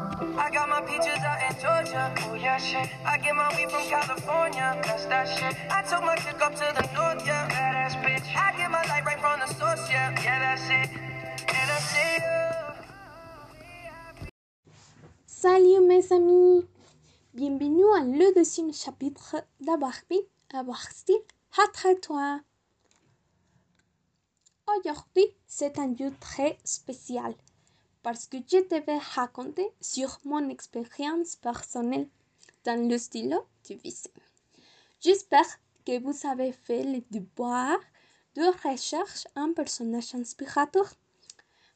I got my peaches out in Georgia. Oh yeah, shit. I get my weed from California. That's that shit. I took my chick up to the north, yeah. Badass bitch. I get my light right from the source, yeah. Yeah, that's it. And I see you. Salut mes amis Bienvenue à le deuxième chapitre d'Abarbi Abarsti toi Aujourd'hui, c'est un jour très spécial parce que je te vais raconter sur mon expérience personnelle dans le stylo du visée. J'espère que vous avez fait le devoir de recherche un personnage inspirateur.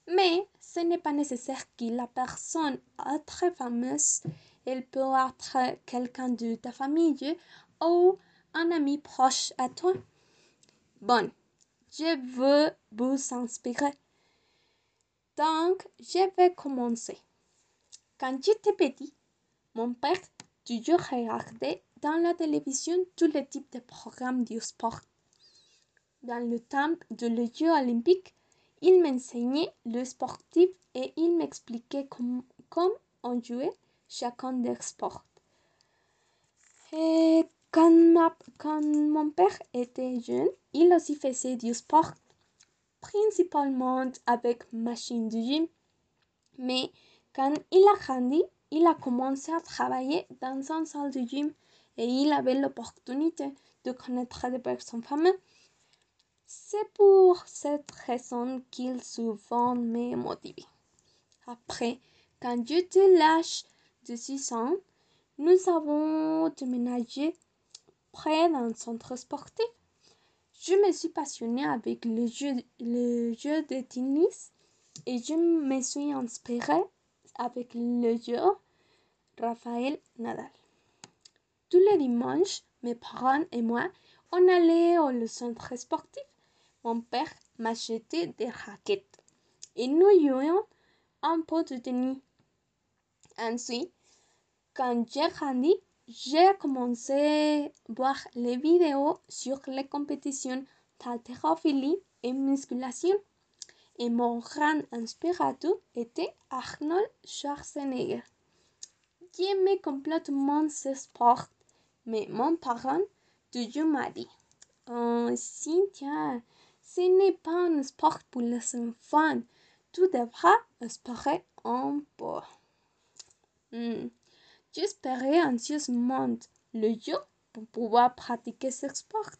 Mais ce n'est pas nécessaire que la personne est très fameuse. Elle peut être quelqu'un de ta famille ou un ami proche à toi. Bon, je veux vous inspirer. Donc, je vais commencer. Quand j'étais petit, mon père toujours regardait dans la télévision tous les types de programmes du sport? Dans le temps de les Jeux olympiques, il m'enseignait le sportif et il m'expliquait comment on jouait chacun des sports. Et quand mon père était jeune, il aussi faisait du sport, principalement avec machine de gym. Mais quand il a grandi, il a commencé à travailler dans une salle de gym et il avait l'opportunité de connaître des personnes fameuses. C'est pour cette raison qu'il souvent m'a motivé. Après, quand j'étais l'âge de 6 ans, nous avons déménagé près d'un centre sportif. Je me suis passionnée avec le jeu, le jeu de tennis et je me suis inspirée avec le jeu Raphaël Nadal. Tous les dimanches, mes parents et moi, on allait au centre sportif. Mon père m'achetait des raquettes et nous jouions un peu de tennis. Ensuite, quand j'ai grandi, j'ai commencé à voir les vidéos sur les compétitions d'haltérophilie et musculation. Et mon grand inspirateur était Arnold Schwarzenegger. J'aimais complètement ce sport, mais mon parent toujours m'a dit Oh, Cynthia, ce n'est pas un sport pour les enfants. Tu devras espérer un peu. Hmm. J'espérais anxieusement le jour pour pouvoir pratiquer ce sport.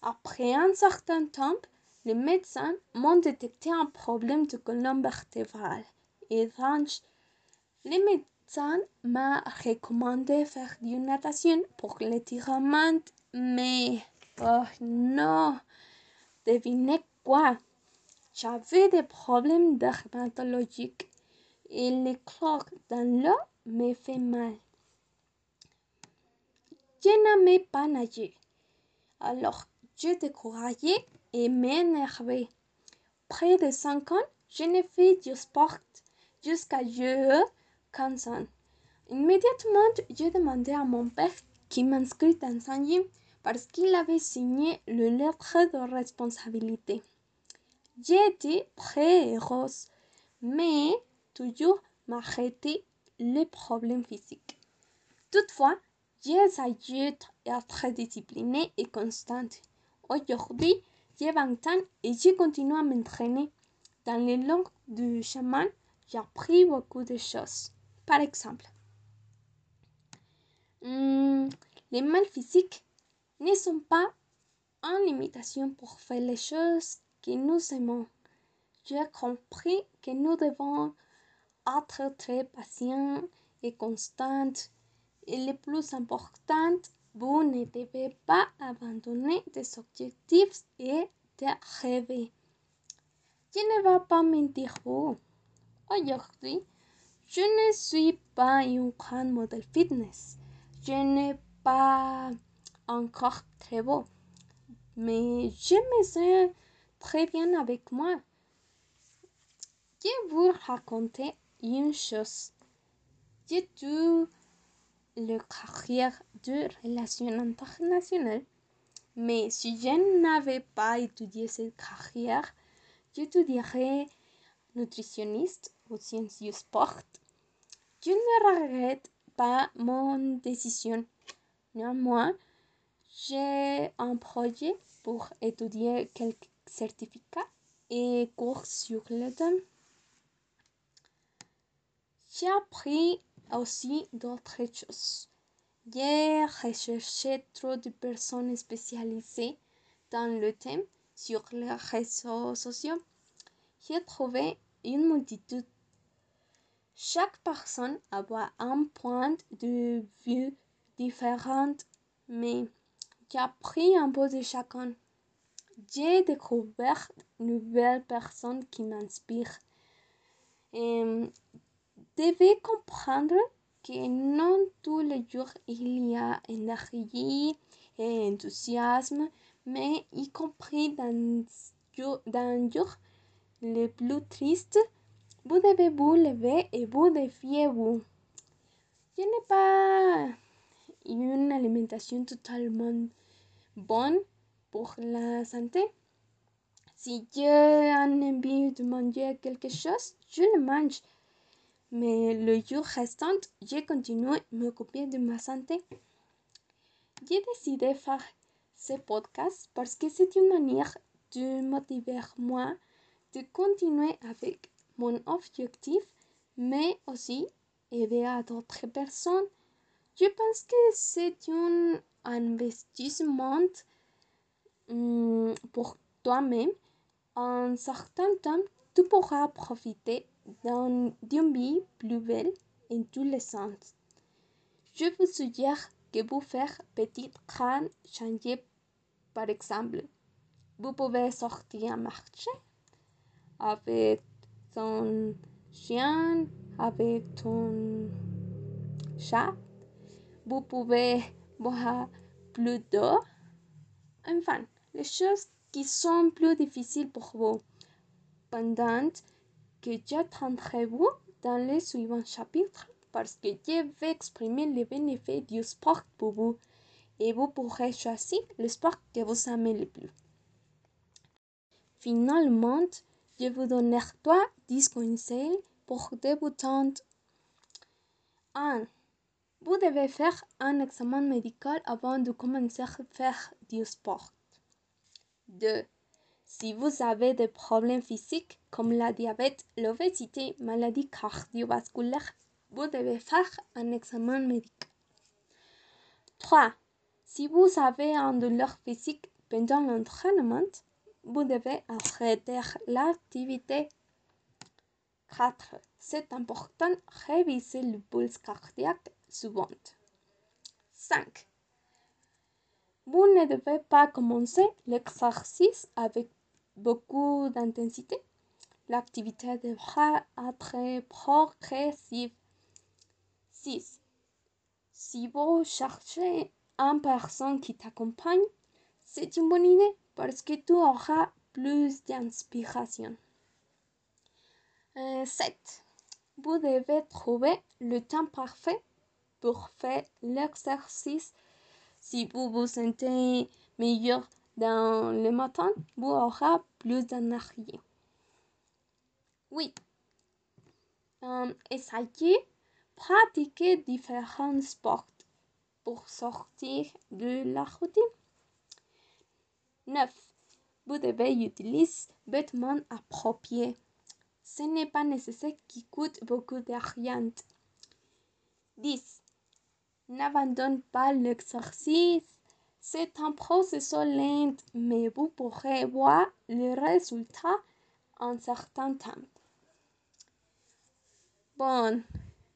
Après un certain temps, les médecins m'ont détecté un problème de colonne vertébrale. Et donc, les médecins m'ont recommandé faire du natation pour l'étirement, mais oh non, devinez quoi? J'avais des problèmes dermatologiques et les chlores dans l'eau me fait mal. Je pas nager. Alors, je décourageais et m'énervais. Près de 5 ans, je n'ai fait du sport jusqu'à je 15 ans. Immédiatement, j'ai demandé à mon père qui m'inscrit dans un gym parce qu'il avait signé le lettre de responsabilité. Été très heureuse, mais toujours m'arrêter les problèmes physiques. Toutefois, j'ai essayé d'être disciplinée et constante. Aujourd'hui, j'ai 20 ans et je continue à m'entraîner. Dans les langues du chaman, j'ai appris beaucoup de choses. Par exemple, hmm, les mal physiques ne sont pas en limitation pour faire les choses que nous aimons. J'ai compris que nous devons être très patients et constants. Et le plus important, vous ne devez pas abandonner des objectifs et de rêver. Je ne vais pas mentir vous. Aujourd'hui, je ne suis pas un grand modèle fitness. Je n'ai pas encore très beau. Mais je me sens très bien avec moi. Je vais vous raconter une chose. J'ai eu le carrière de relations internationales. Mais si je n'avais pas étudié cette carrière, j'étudierais nutritionniste ou sciences du sport. Je ne regrette pas mon décision. Néanmoins, j'ai un projet pour étudier quelques certificats et cours sur le thème. J'ai appris aussi d'autres choses. J'ai recherché trop de personnes spécialisées dans le thème sur les réseaux sociaux. J'ai trouvé une multitude. Chaque personne a un point de vue différent, mais j'ai appris un peu de chacun. J'ai découvert de nouvelles personnes qui m'inspirent. Devez comprendre que non tous les jours il y a énergie et enthousiasme, mais y compris dans, dans jour le plus triste, vous devez vous lever et vous défier vous. Je n'ai pas une alimentation totalement bonne pour la santé. Si j'ai envie de manger quelque chose, je le mange. Mais le jour restant, j'ai continué à m'occuper de ma santé. J'ai décidé de faire ce podcast parce que c'est une manière de motiver moi de continuer avec mon objectif, mais aussi aider à d'autres personnes. Je pense que c'est un investissement um, pour toi-même. En certain temps, tu pourras profiter d'une vie plus belle en tous les sens. Je vous suggère que vous faire petit grands changer par exemple. Vous pouvez sortir marcher avec ton chien, avec ton chat. Vous pouvez boire plus d'eau. Enfin, les choses qui sont plus difficiles pour vous. Pendant que j'attendrai-vous dans les suivants chapitres parce que je vais exprimer les bénéfices du sport pour vous et vous pourrez choisir le sport que vous aimez le plus. Finalement, je vous donnerai trois 10 conseils pour débutantes. 1. Vous devez faire un examen médical avant de commencer à faire du sport. 2. Si vous avez des problèmes physiques comme la diabète, l'obésité, maladie cardiovasculaire, vous devez faire un examen médical. 3. Si vous avez un douleur physique pendant l'entraînement, vous devez arrêter l'activité. 4. C'est important de réviser le pulse cardiaque souvent. 5. Vous ne devez pas commencer l'exercice avec beaucoup d'intensité. L'activité devra être progressive. 6. Si vous cherchez une personne qui t'accompagne, c'est une bonne idée parce que tu auras plus d'inspiration. 7. Vous devez trouver le temps parfait pour faire l'exercice. Si vous vous sentez meilleur dans le matin, vous aurez plus d'énergie. Oui. Um, essayez pratiquer différents sports pour sortir de la routine. 9. Vous devez utiliser vêtements appropriés. Ce n'est pas nécessaire qui coûte beaucoup d'argent. 10. N'abandonne pas l'exercice. C'est un processus lent, mais vous pourrez voir le résultat en certain temps. Bon,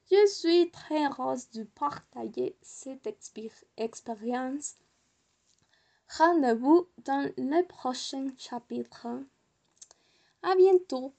je suis très heureuse de partager cette expérience. Rendez-vous dans le prochain chapitre. À bientôt.